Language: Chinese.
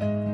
음